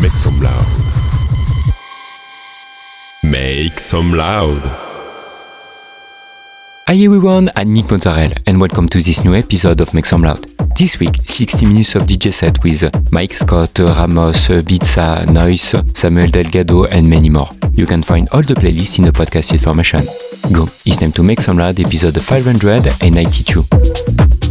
Make some loud. Make some loud. Hi everyone, I'm Nick Mozzarella and welcome to this new episode of Make Some Loud. This week, 60 minutes of DJ set with Mike Scott, Ramos, Bitsa, Noise, Samuel Delgado and many more. You can find all the playlists in the podcast information. Go, it's time to Make Some Loud episode 592.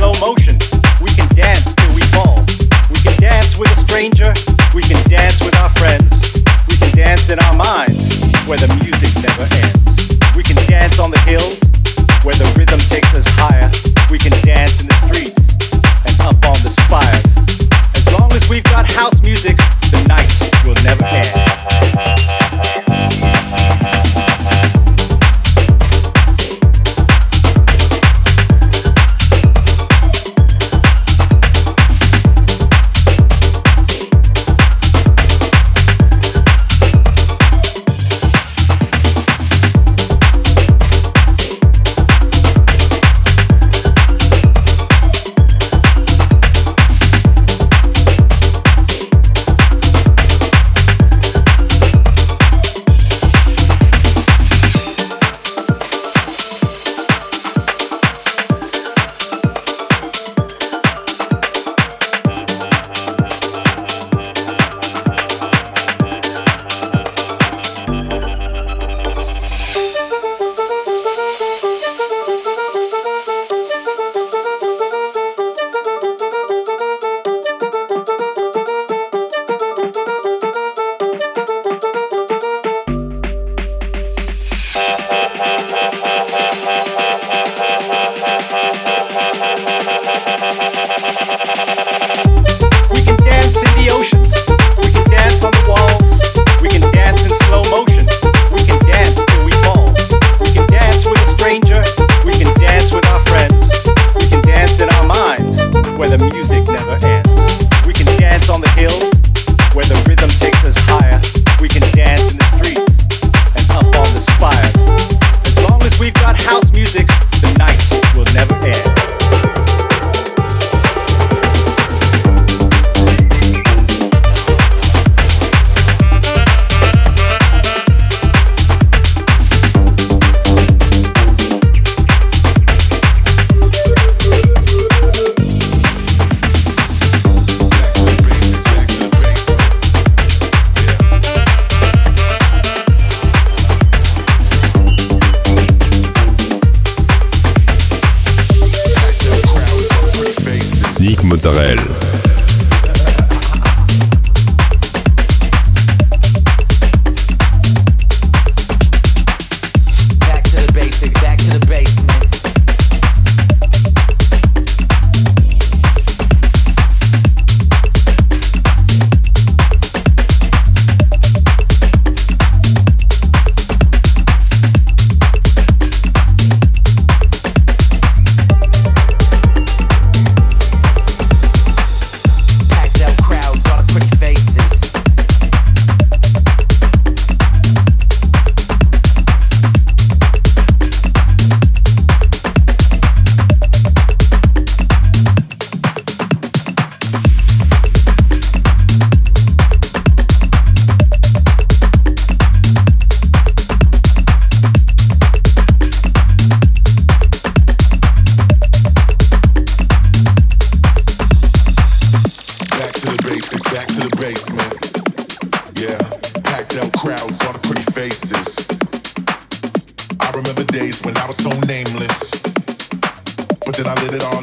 slow motion. We can dance till we fall. We can dance with a stranger. We can dance with our friends. We can dance in our minds where the music never ends.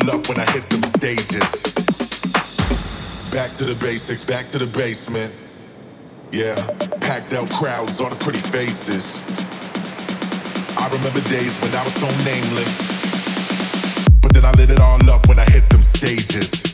it up when I hit them stages. Back to the basics, back to the basement. Yeah, packed out crowds all the pretty faces. I remember days when I was so nameless. But then I lit it all up when I hit them stages.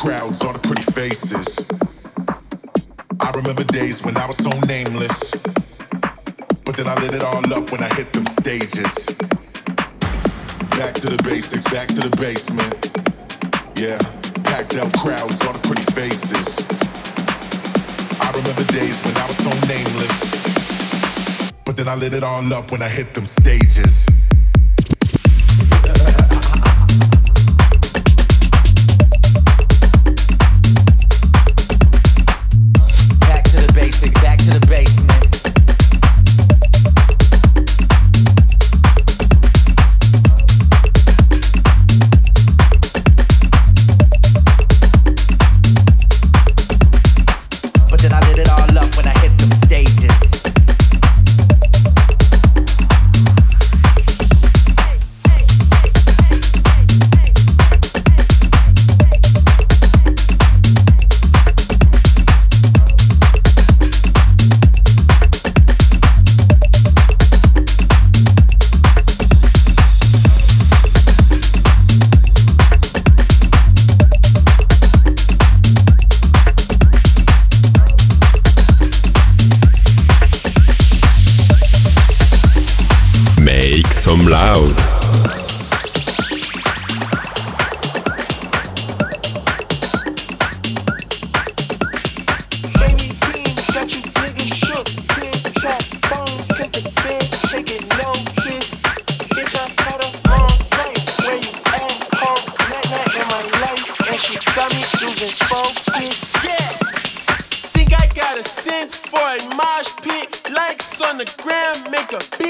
crowds, all the pretty faces. I remember days when I was so nameless. But then I lit it all up when I hit them stages. Back to the basics, back to the basement. Yeah, packed out crowds, all the pretty faces. I remember days when I was so nameless. But then I lit it all up when I hit them stages.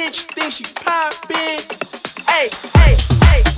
bitch think she poppin'. Hey, hey, hey.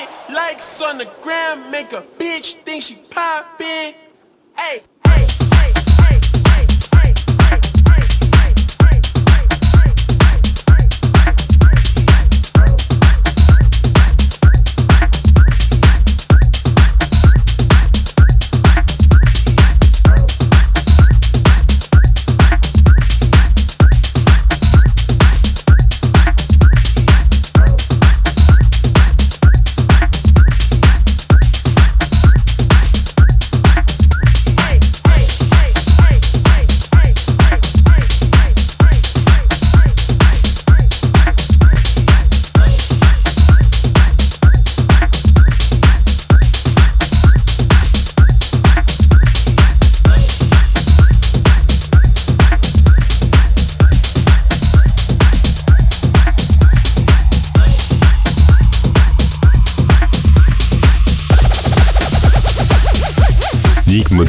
Big likes on the ground, make a bitch think she poppin'. Hey.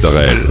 Culturel.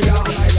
Michigan.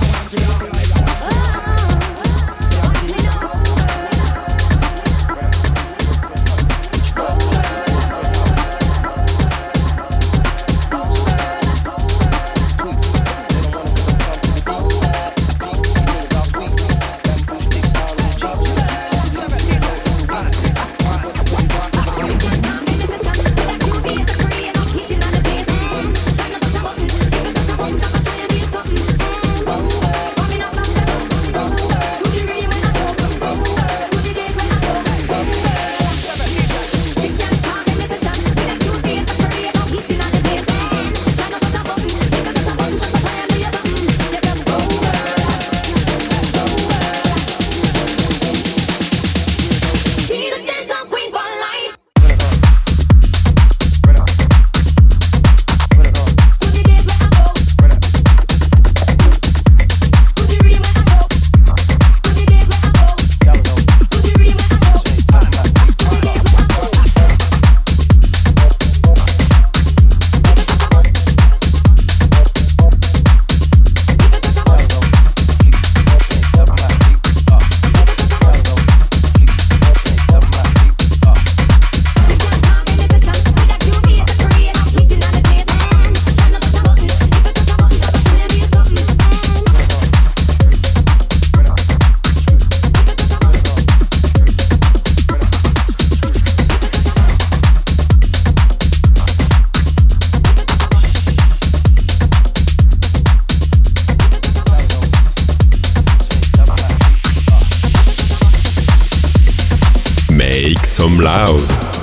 Make some loud.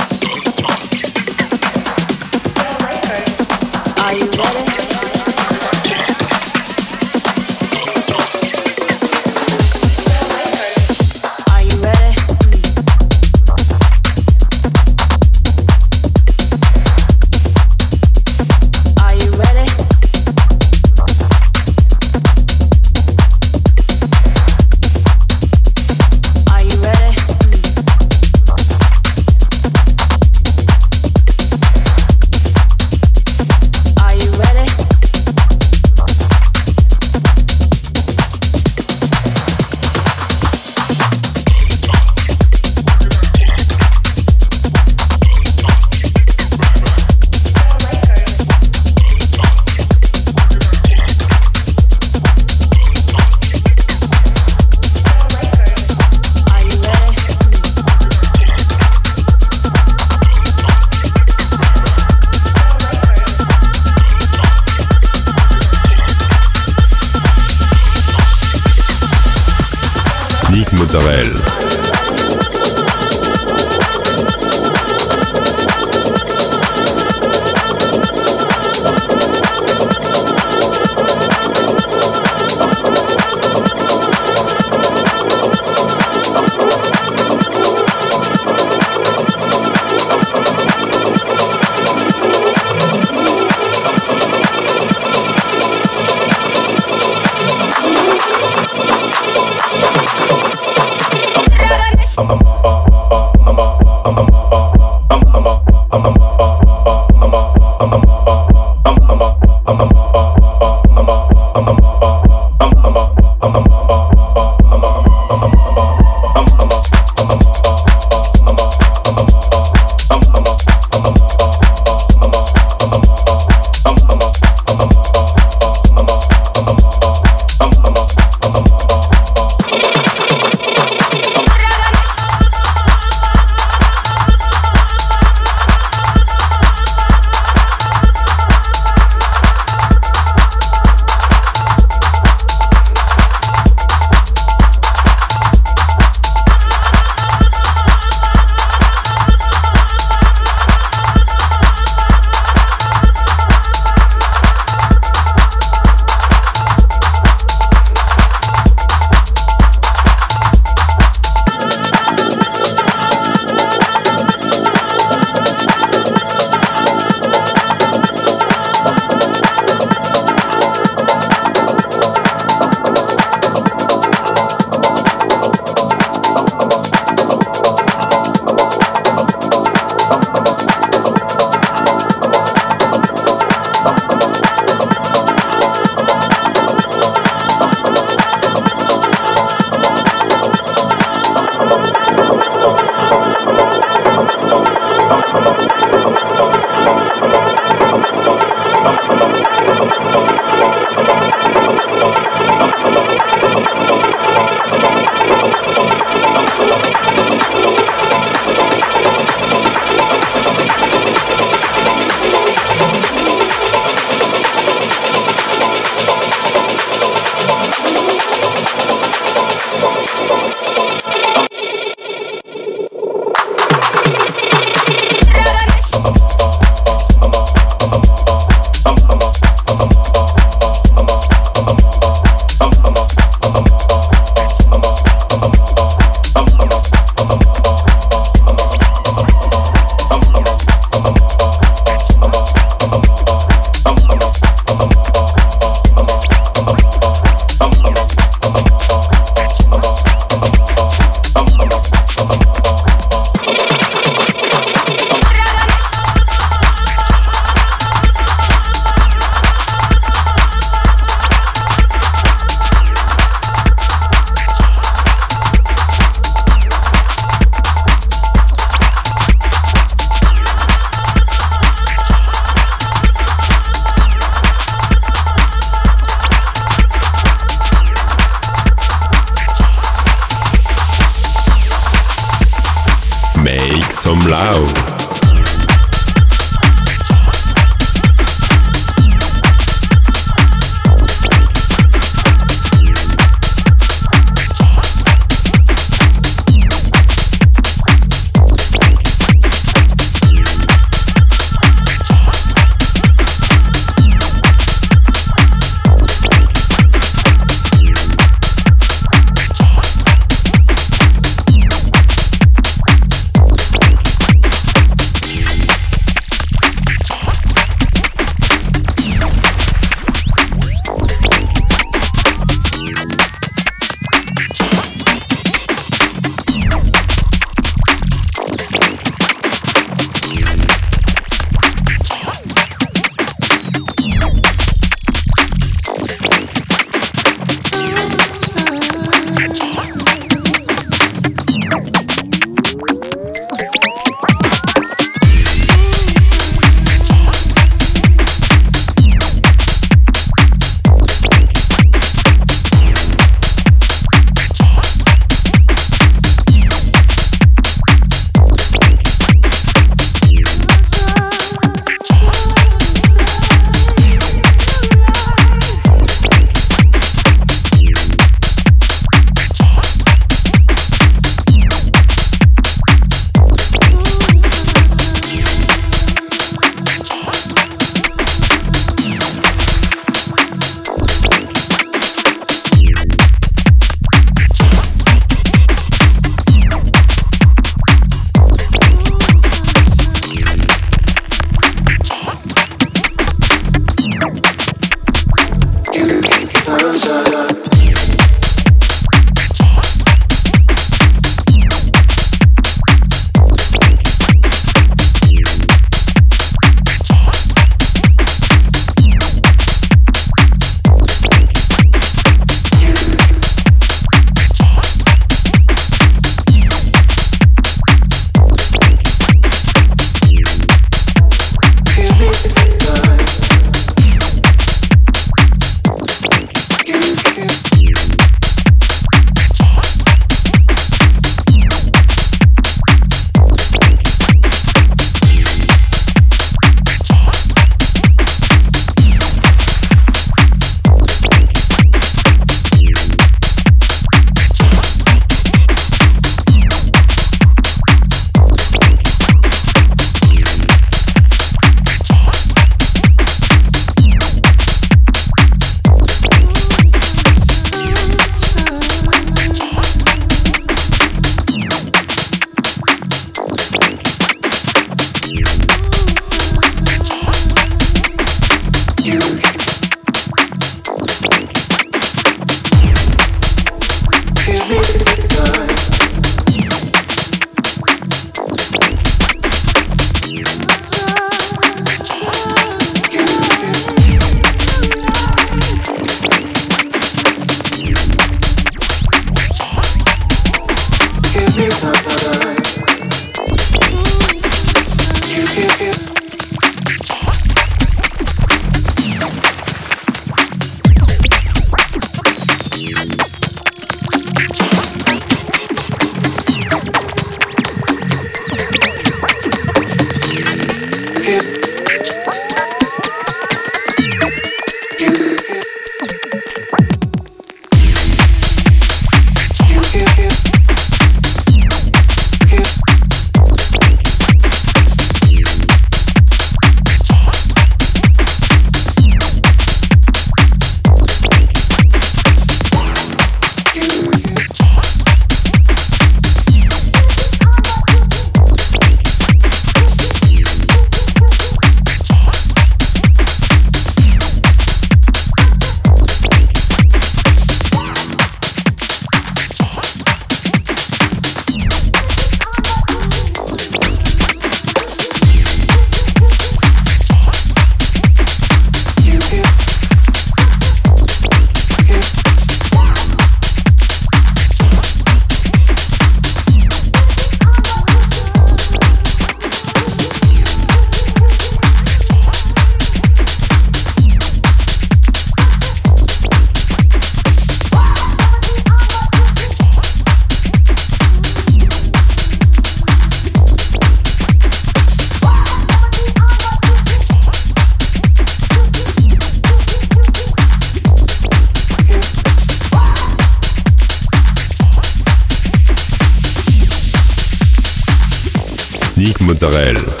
Israël.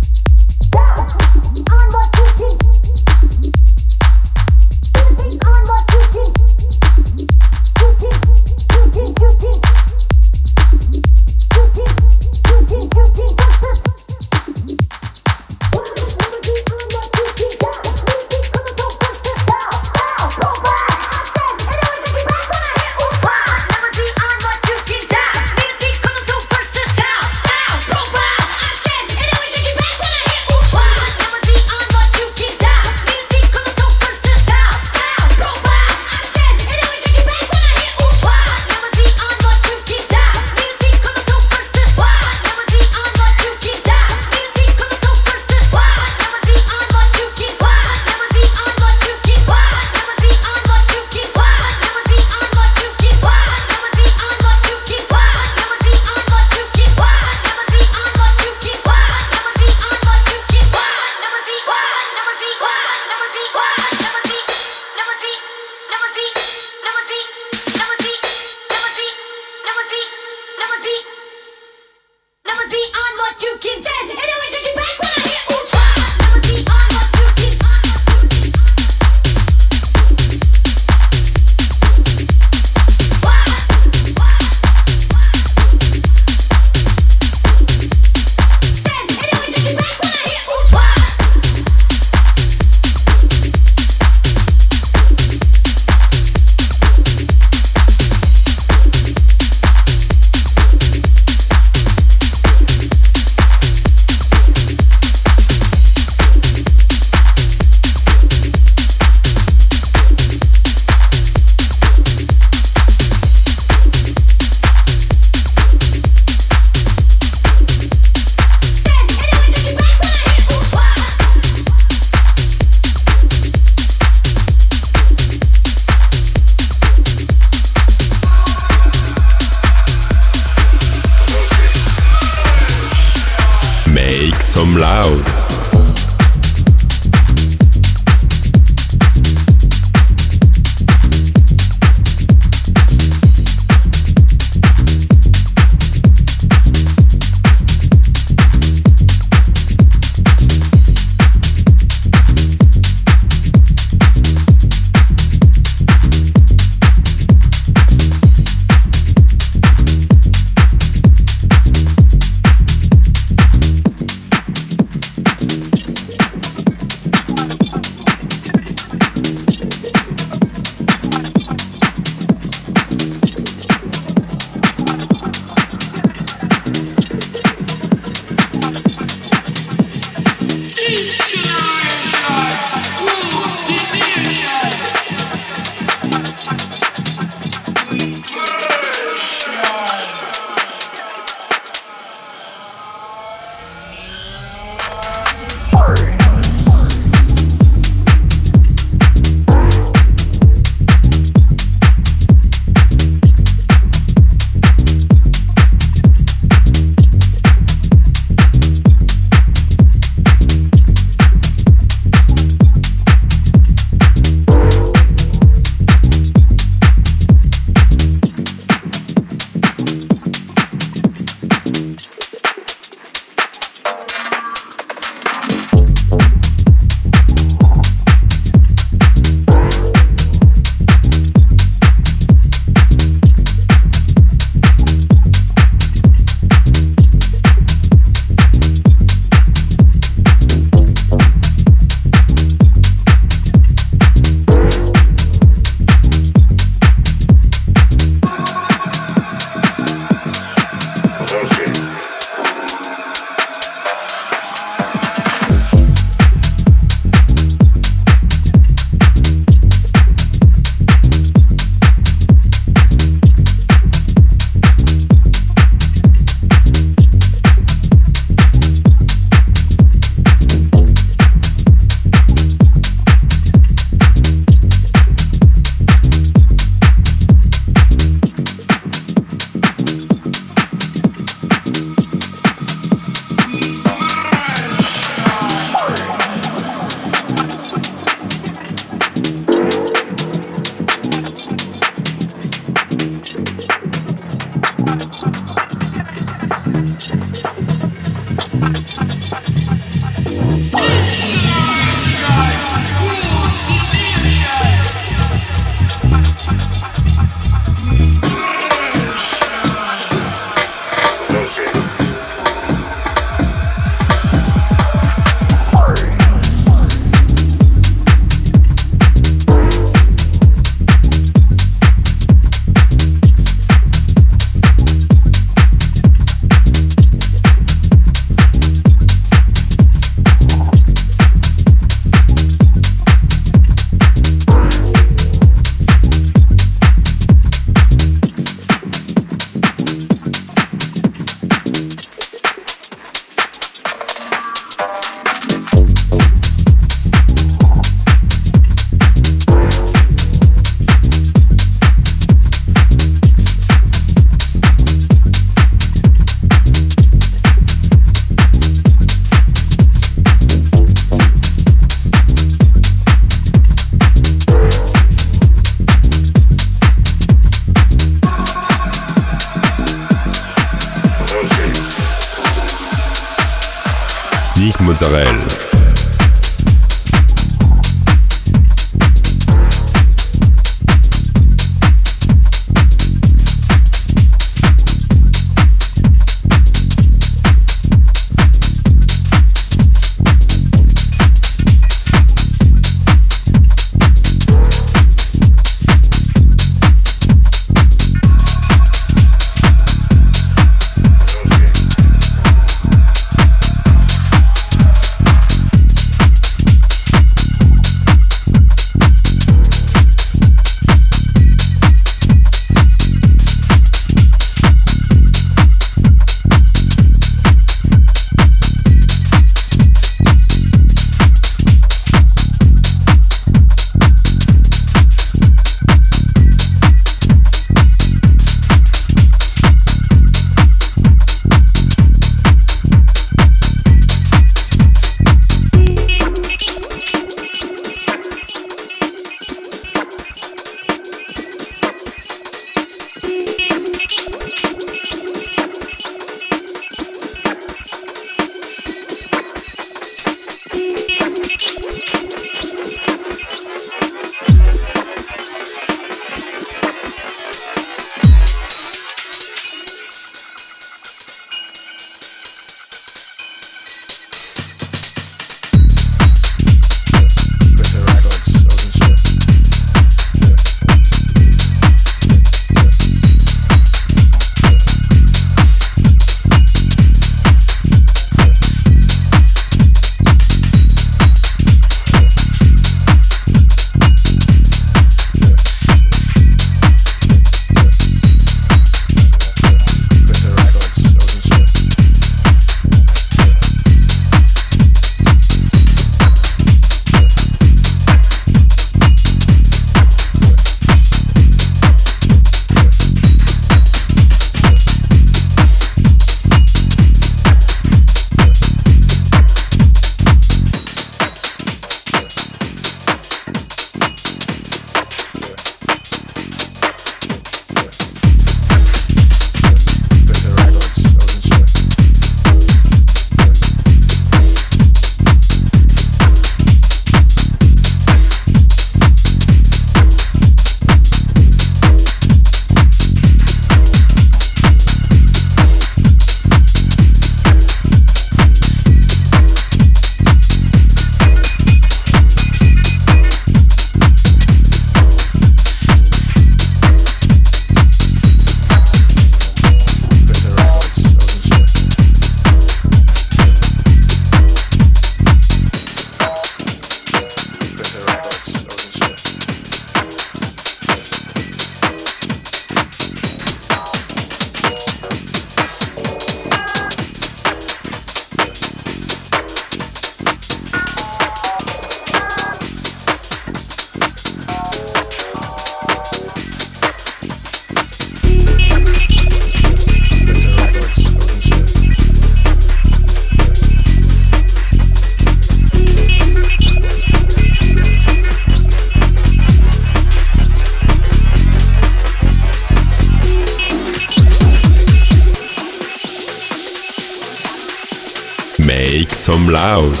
Loud.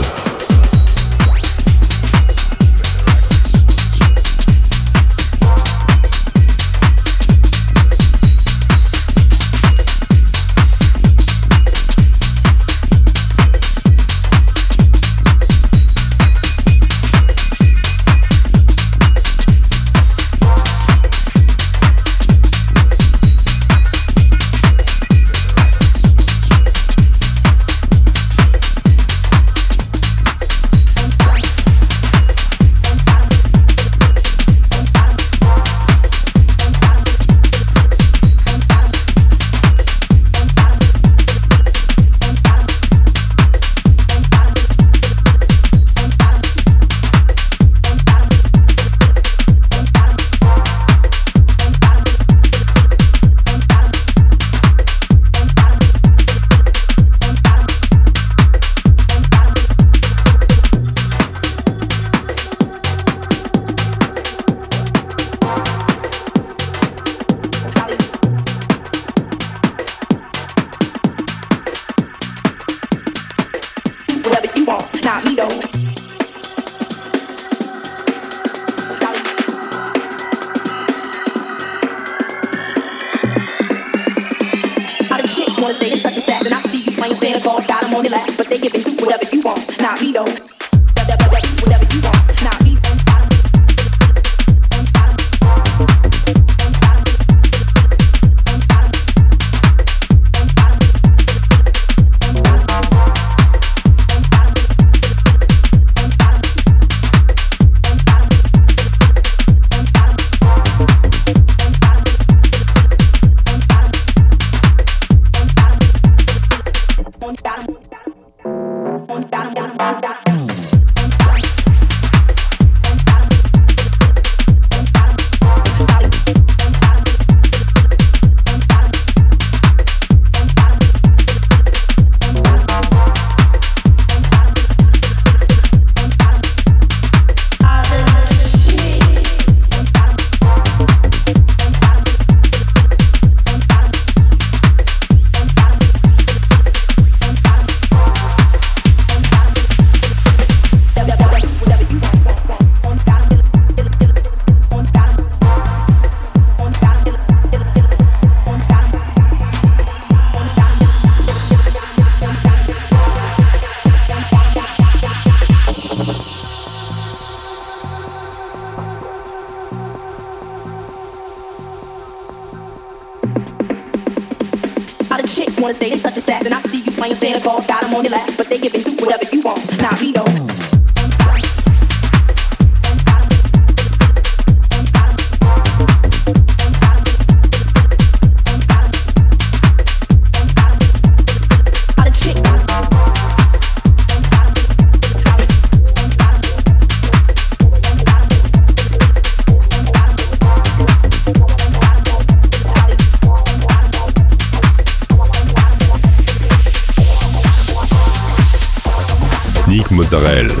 Wanna stay and touch your sass, and I see you playing Santa Claus, got 'em on your lap, but they giving you whatever you want. Now we know. Israel.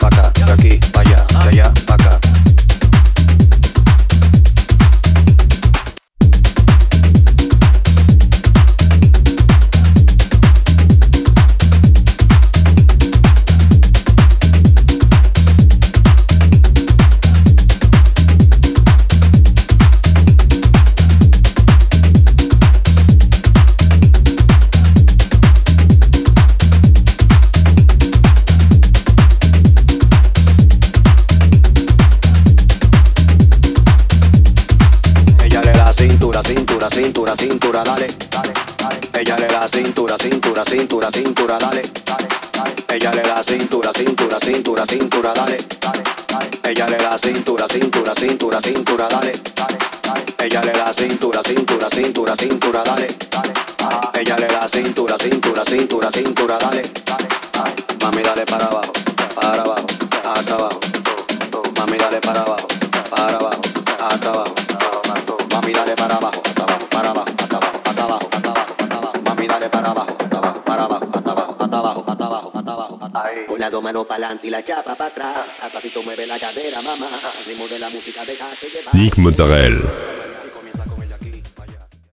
pra cá, pra cintura, cintura, dale. Ella le da cintura, cintura, cintura, cintura, dale. Ella le da cintura, cintura, cintura, cintura, dale. Ella le da cintura, cintura, cintura, cintura, dale. Ella le da cintura, cintura, cintura, cintura, dale. Nick Mozzarella.